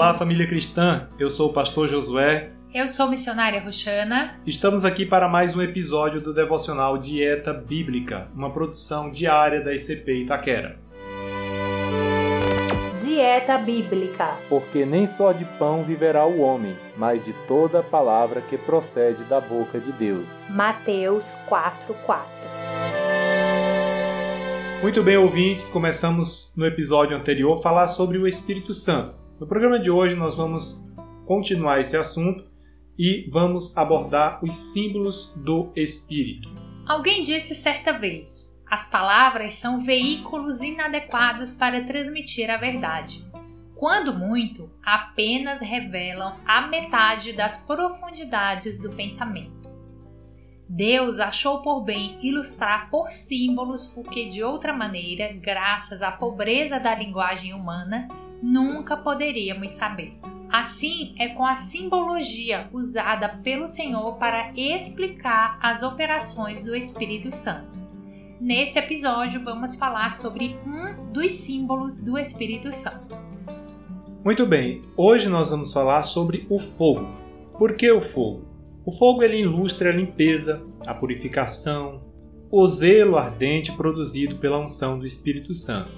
Olá, família cristã. Eu sou o pastor Josué. Eu sou missionária Roxana. Estamos aqui para mais um episódio do devocional Dieta Bíblica, uma produção diária da ICP Itaquera. Dieta Bíblica. Porque nem só de pão viverá o homem, mas de toda palavra que procede da boca de Deus. Mateus 4:4. Muito bem, ouvintes, começamos no episódio anterior a falar sobre o Espírito Santo. No programa de hoje nós vamos continuar esse assunto e vamos abordar os símbolos do Espírito. Alguém disse certa vez: as palavras são veículos inadequados para transmitir a verdade. Quando muito, apenas revelam a metade das profundidades do pensamento. Deus achou por bem ilustrar por símbolos o que, de outra maneira, graças à pobreza da linguagem humana, nunca poderíamos saber. Assim é com a simbologia usada pelo Senhor para explicar as operações do Espírito Santo. Nesse episódio, vamos falar sobre um dos símbolos do Espírito Santo. Muito bem, hoje nós vamos falar sobre o fogo. Por que o fogo? O fogo ele ilustra a limpeza, a purificação, o zelo ardente produzido pela unção do Espírito Santo.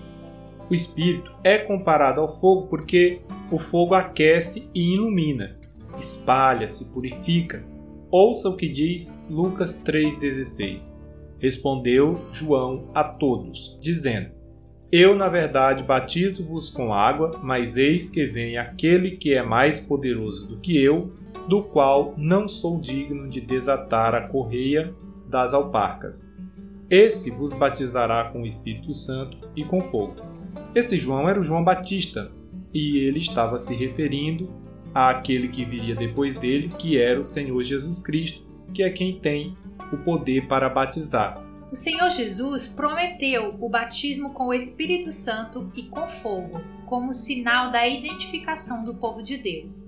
O espírito é comparado ao fogo porque o fogo aquece e ilumina, espalha-se, purifica. Ouça o que diz Lucas 3,16. Respondeu João a todos, dizendo: Eu, na verdade, batizo-vos com água, mas eis que vem aquele que é mais poderoso do que eu, do qual não sou digno de desatar a correia das alparcas. Esse vos batizará com o Espírito Santo e com fogo. Esse João era o João Batista, e ele estava se referindo àquele que viria depois dele, que era o Senhor Jesus Cristo, que é quem tem o poder para batizar. O Senhor Jesus prometeu o batismo com o Espírito Santo e com fogo, como sinal da identificação do povo de Deus.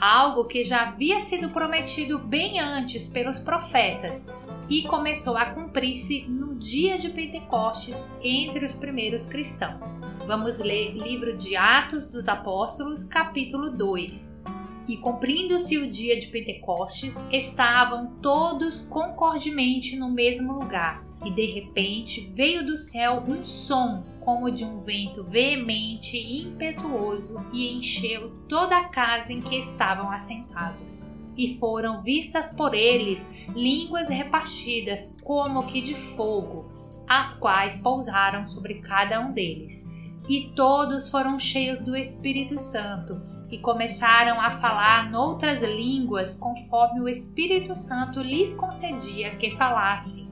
Algo que já havia sido prometido bem antes pelos profetas e começou a cumprir-se no dia de Pentecostes entre os primeiros cristãos. Vamos ler livro de Atos dos Apóstolos, capítulo 2. E cumprindo-se o dia de Pentecostes, estavam todos concordemente no mesmo lugar. E de repente veio do céu um som, como de um vento veemente e impetuoso, e encheu toda a casa em que estavam assentados e foram vistas por eles línguas repartidas como que de fogo, as quais pousaram sobre cada um deles. E todos foram cheios do Espírito Santo e começaram a falar noutras línguas conforme o Espírito Santo lhes concedia que falassem.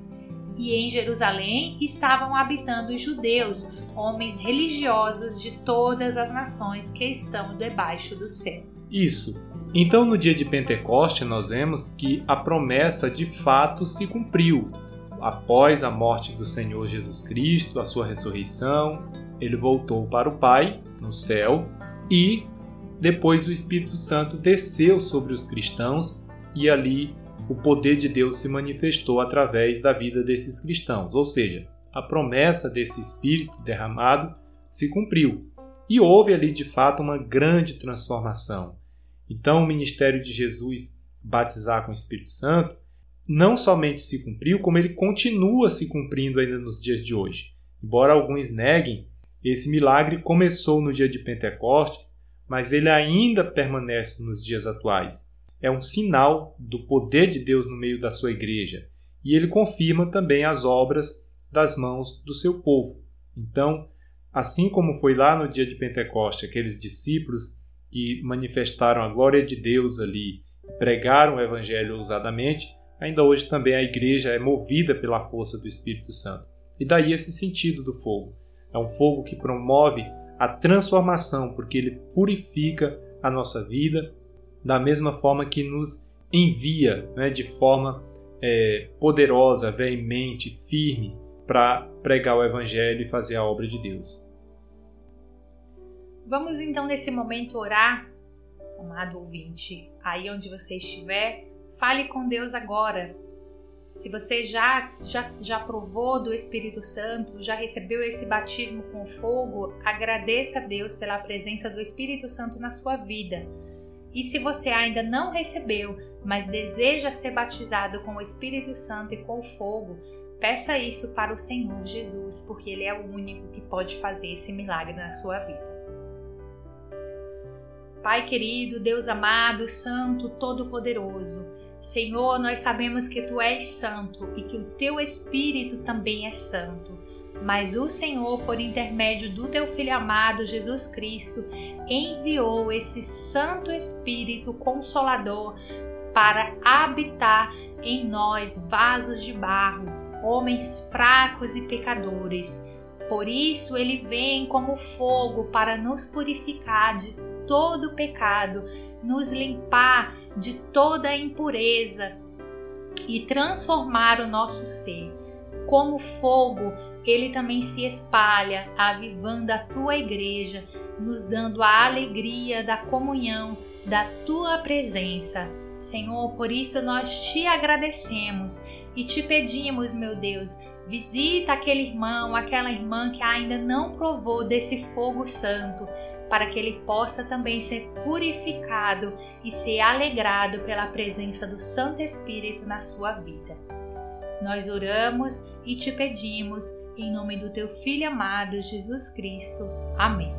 E em Jerusalém estavam habitando judeus, homens religiosos de todas as nações que estão debaixo do céu. Isso. Então, no dia de Pentecoste, nós vemos que a promessa de fato se cumpriu. Após a morte do Senhor Jesus Cristo, a sua ressurreição, ele voltou para o Pai no céu e depois o Espírito Santo desceu sobre os cristãos e ali o poder de Deus se manifestou através da vida desses cristãos, ou seja, a promessa desse Espírito derramado se cumpriu. E houve ali de fato uma grande transformação. Então, o ministério de Jesus batizar com o Espírito Santo não somente se cumpriu, como ele continua se cumprindo ainda nos dias de hoje. Embora alguns neguem, esse milagre começou no dia de Pentecoste, mas ele ainda permanece nos dias atuais. É um sinal do poder de Deus no meio da sua igreja e ele confirma também as obras das mãos do seu povo. Então, assim como foi lá no dia de Pentecoste, aqueles discípulos que manifestaram a glória de Deus ali, pregaram o evangelho ousadamente, ainda hoje também a igreja é movida pela força do Espírito Santo. E daí esse sentido do fogo. É um fogo que promove a transformação, porque ele purifica a nossa vida, da mesma forma que nos envia né, de forma é, poderosa, veemente, firme, para pregar o Evangelho e fazer a obra de Deus. Vamos então nesse momento orar, amado ouvinte, aí onde você estiver, fale com Deus agora. Se você já, já, já provou do Espírito Santo, já recebeu esse batismo com fogo, agradeça a Deus pela presença do Espírito Santo na sua vida. E se você ainda não recebeu, mas deseja ser batizado com o Espírito Santo e com fogo, peça isso para o Senhor Jesus, porque Ele é o único que pode fazer esse milagre na sua vida. Pai querido, Deus amado, Santo, Todo-Poderoso, Senhor, nós sabemos que tu és santo e que o teu espírito também é santo. Mas o Senhor, por intermédio do teu filho amado Jesus Cristo, enviou esse Santo Espírito Consolador para habitar em nós, vasos de barro, homens fracos e pecadores. Por isso ele vem como fogo para nos purificar de todo pecado, nos limpar de toda impureza e transformar o nosso ser. Como fogo, ele também se espalha, avivando a tua igreja, nos dando a alegria da comunhão da tua presença. Senhor, por isso nós te agradecemos e te pedimos, meu Deus, visita aquele irmão, aquela irmã que ainda não provou desse fogo santo, para que ele possa também ser purificado e ser alegrado pela presença do Santo Espírito na sua vida. Nós oramos e te pedimos em nome do teu Filho amado Jesus Cristo. Amém.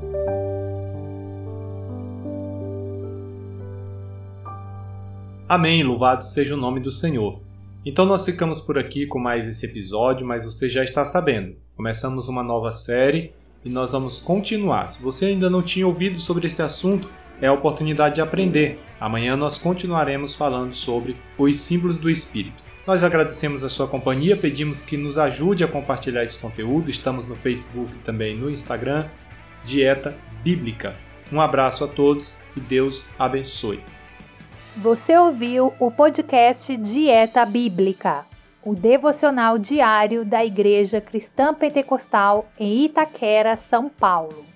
Amém, louvado seja o nome do Senhor. Então nós ficamos por aqui com mais esse episódio, mas você já está sabendo. Começamos uma nova série e nós vamos continuar. Se você ainda não tinha ouvido sobre esse assunto, é a oportunidade de aprender. Amanhã nós continuaremos falando sobre os símbolos do Espírito. Nós agradecemos a sua companhia, pedimos que nos ajude a compartilhar esse conteúdo. Estamos no Facebook e também no Instagram, Dieta Bíblica. Um abraço a todos e Deus abençoe. Você ouviu o podcast Dieta Bíblica, o devocional diário da Igreja Cristã Pentecostal em Itaquera, São Paulo.